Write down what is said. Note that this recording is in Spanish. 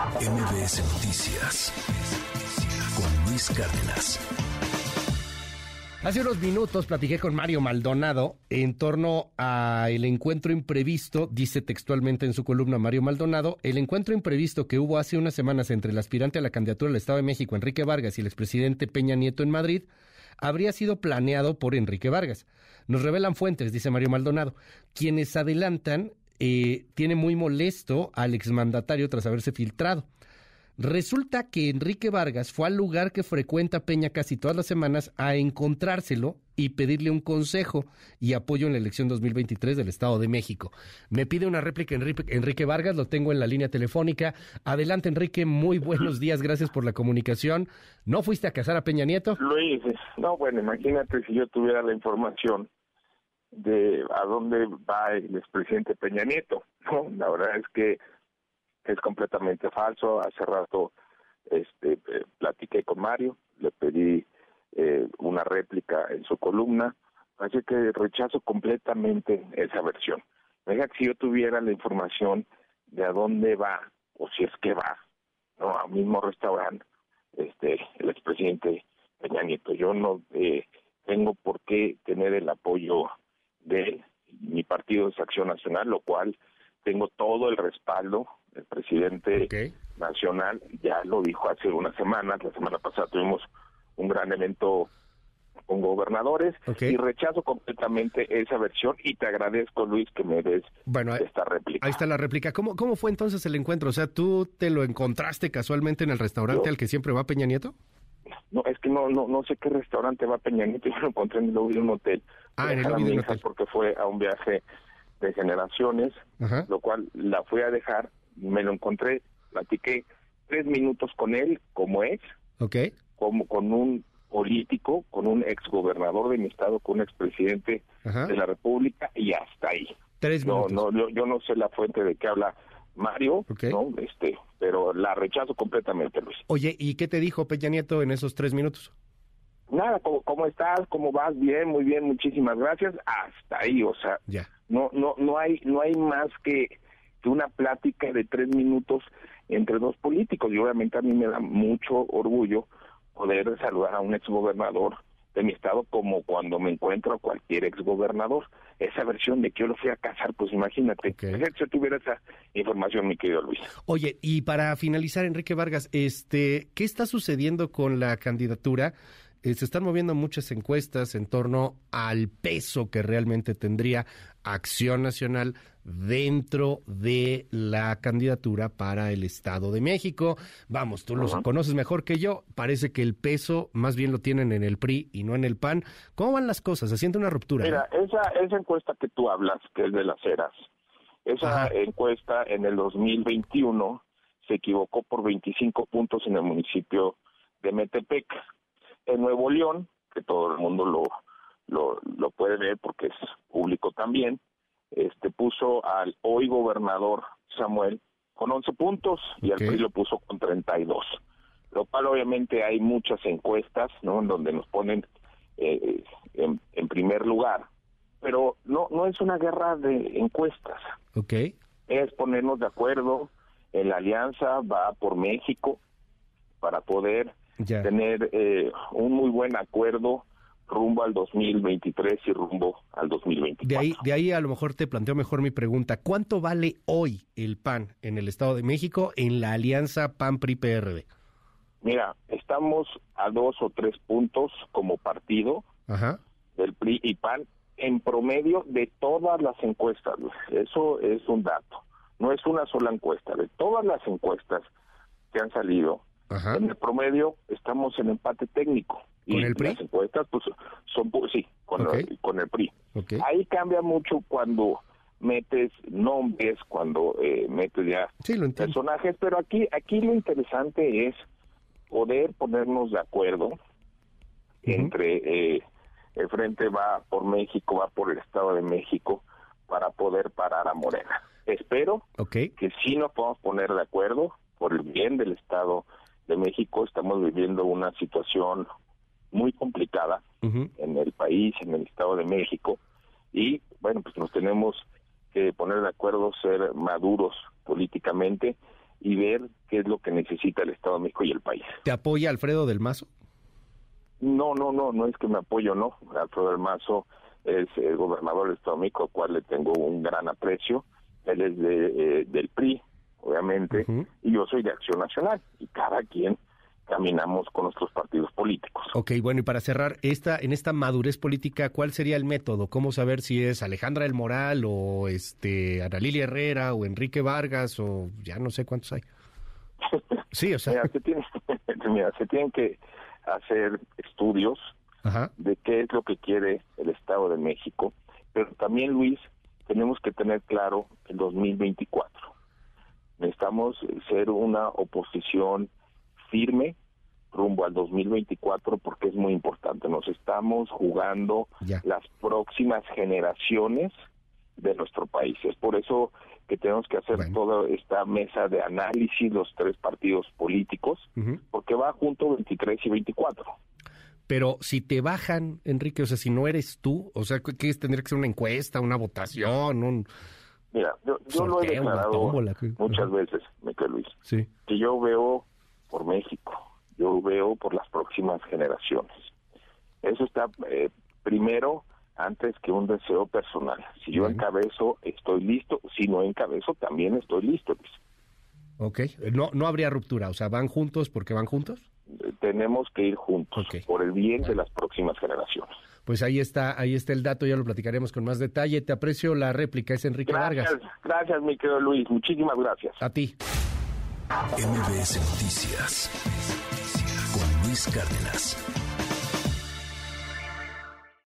MBS Noticias con Luis Cárdenas. Hace unos minutos platiqué con Mario Maldonado en torno al encuentro imprevisto, dice textualmente en su columna Mario Maldonado, el encuentro imprevisto que hubo hace unas semanas entre el aspirante a la candidatura del Estado de México, Enrique Vargas, y el expresidente Peña Nieto en Madrid, habría sido planeado por Enrique Vargas. Nos revelan fuentes, dice Mario Maldonado, quienes adelantan eh, tiene muy molesto al exmandatario tras haberse filtrado. Resulta que Enrique Vargas fue al lugar que frecuenta Peña casi todas las semanas a encontrárselo y pedirle un consejo y apoyo en la elección 2023 del Estado de México. Me pide una réplica Enrique, Vargas, lo tengo en la línea telefónica. Adelante Enrique, muy buenos días, gracias por la comunicación. ¿No fuiste a casar a Peña Nieto? Luis, no, bueno, imagínate si yo tuviera la información de a dónde va el expresidente Peña Nieto. ¿no? La verdad es que es completamente falso. Hace rato este, eh, platiqué con Mario, le pedí eh, una réplica en su columna, así que rechazo completamente esa versión. Venga, si yo tuviera la información de a dónde va, o si es que va, al mismo restaurante, este, el expresidente Peña Nieto. Yo no eh, tengo por qué tener el apoyo de mi partido es Acción Nacional, lo cual tengo todo el respaldo. El presidente nacional ya lo dijo hace unas semanas, la semana pasada tuvimos un gran evento con gobernadores y rechazo completamente esa versión y te agradezco Luis que me des bueno, esta réplica. Ahí está la réplica. ¿Cómo, ¿Cómo fue entonces el encuentro? O sea, ¿tú te lo encontraste casualmente en el restaurante al que siempre va Peña Nieto? No, es que no no no sé qué restaurante va Peña Nieto, yo lo encontré en el lobby de un hotel. Ah, en el lobby de un hotel. Porque fue a un viaje de generaciones, lo cual la fui a dejar, me lo encontré, platiqué tres minutos con él, como es, okay. como con un político, con un exgobernador de mi estado, con un expresidente de la República, y hasta ahí. Tres minutos. No, no, yo no sé la fuente de qué habla Mario, ¿no? Este, pero la rechazo completamente, Luis. Oye, ¿y qué te dijo Peña Nieto en esos tres minutos? Nada, ¿cómo, estás? ¿Cómo vas? Bien, muy bien, muchísimas gracias. Hasta ahí, o sea, ya. no, no, no hay, no hay más que, que una plática de tres minutos entre dos políticos. Y obviamente a mí me da mucho orgullo poder saludar a un exgobernador de mi estado como cuando me encuentro a cualquier exgobernador. Esa versión de que yo lo fui a casar, pues imagínate, okay. si tuviera esa información, mi querido Luis. Oye, y para finalizar, Enrique Vargas, este, ¿qué está sucediendo con la candidatura? Eh, se están moviendo muchas encuestas en torno al peso que realmente tendría Acción Nacional dentro de la candidatura para el Estado de México. Vamos, tú los conoces mejor que yo. Parece que el peso más bien lo tienen en el PRI y no en el PAN. ¿Cómo van las cosas? Se siente una ruptura. Mira, esa, esa encuesta que tú hablas, que es de las eras, esa encuesta en el 2021 se equivocó por 25 puntos en el municipio de Metepec en Nuevo León, que todo el mundo lo, lo, lo puede ver porque es público también, este puso al hoy gobernador Samuel con 11 puntos y al PRI lo puso con 32. Lo cual obviamente hay muchas encuestas, ¿no? En donde nos ponen eh, en, en, primer lugar, pero no no es una guerra de encuestas. Okay. Es ponernos de acuerdo en la alianza va por México para poder tener eh, un muy buen acuerdo rumbo al 2023 y rumbo al 2024. De ahí, de ahí a lo mejor te planteo mejor mi pregunta. ¿Cuánto vale hoy el PAN en el Estado de México en la alianza PAN-PRI-PRD? Mira, estamos a dos o tres puntos como partido del PRI y PAN en promedio de todas las encuestas. Eso es un dato. No es una sola encuesta. De todas las encuestas que han salido, en el promedio estamos en empate técnico. ¿Con el PRI? Las encuestas pues, son, sí, con, el, con el PRI. Ahí cambia mucho cuando metes nombres, cuando eh, metes ya personajes, pero aquí, aquí lo interesante es poder ponernos de acuerdo entre eh, el Frente va por México, va por el Estado de México, para poder parar a Morena. Espero que sí nos podamos poner de acuerdo por el bien del Estado de México estamos viviendo una situación muy complicada en el país, en el Estado de México, y bueno, pues nos tenemos que poner de acuerdo, ser maduros políticamente y ver qué es lo que necesita el Estado de México y el país. ¿Te apoya Alfredo del Mazo? No, no, no, no es que me apoyo, no. Alfredo del Mazo es el gobernador del Estado de México, al cual le tengo un gran aprecio. Él es de, eh, del PRI, obviamente, y yo soy de Acción Nacional, y cada quien caminamos con nuestros partidos políticos. Ok, bueno, y para cerrar, esta, en esta madurez política, ¿cuál sería el método? ¿Cómo saber si es Alejandra del Moral o este Ana Lilia Herrera o Enrique Vargas o ya no sé cuántos hay? Sí, o sea... mira, se, tiene, mira, se tienen que hacer estudios de qué es lo que quiere el Estado de México, pero también, Luis, tenemos que tener claro el 2024. Necesitamos ser una oposición firme rumbo al 2024 porque es muy importante. Nos estamos jugando las próximas generaciones de nuestro país. Es por eso que tenemos que hacer toda esta mesa de análisis, los tres partidos políticos, porque va junto 23 y 24. Pero si te bajan, Enrique, o sea, si no eres tú, o sea, ¿qué es? Tendría que ser una encuesta, una votación, un... Mira, yo, lo he declarado muchas veces, Miquel Luis, sí. que yo veo por México, yo veo por las próximas generaciones. Eso está eh, primero antes que un deseo personal. Si yo encabezo, estoy listo. Si no encabezo, también estoy listo. Luis. Ok, no, no habría ruptura, o sea, ¿van juntos porque van juntos? Tenemos que ir juntos por el bien de las próximas generaciones. Pues ahí está, ahí está el dato, ya lo platicaremos con más detalle. Te aprecio la réplica, es Enrique gracias, Vargas. Gracias, mi querido Luis, muchísimas gracias. A ti. MBS Noticias con Luis Cárdenas.